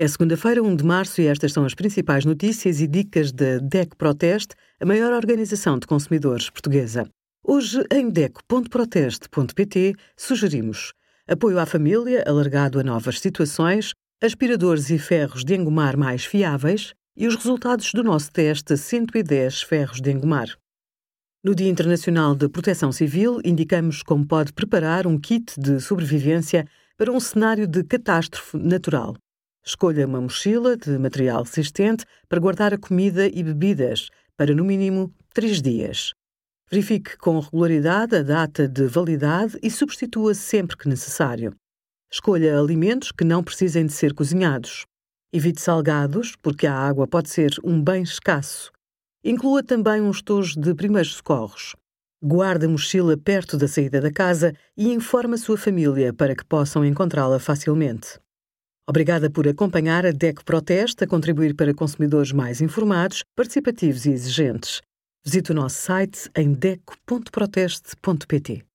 É segunda-feira, 1 de março, e estas são as principais notícias e dicas da DEC Proteste, a maior organização de consumidores portuguesa. Hoje, em DEC.proteste.pt, sugerimos apoio à família, alargado a novas situações, aspiradores e ferros de engomar mais fiáveis e os resultados do nosso teste 110 ferros de engomar. No Dia Internacional de Proteção Civil, indicamos como pode preparar um kit de sobrevivência para um cenário de catástrofe natural. Escolha uma mochila de material resistente para guardar a comida e bebidas para no mínimo três dias. Verifique com regularidade a data de validade e substitua sempre que necessário. Escolha alimentos que não precisem de ser cozinhados. Evite salgados, porque a água pode ser um bem escasso. Inclua também um estojo de primeiros socorros. Guarde a mochila perto da saída da casa e informe a sua família para que possam encontrá-la facilmente. Obrigada por acompanhar a DEC Proteste a contribuir para consumidores mais informados, participativos e exigentes. Visite o nosso site em deco.proteste.pt.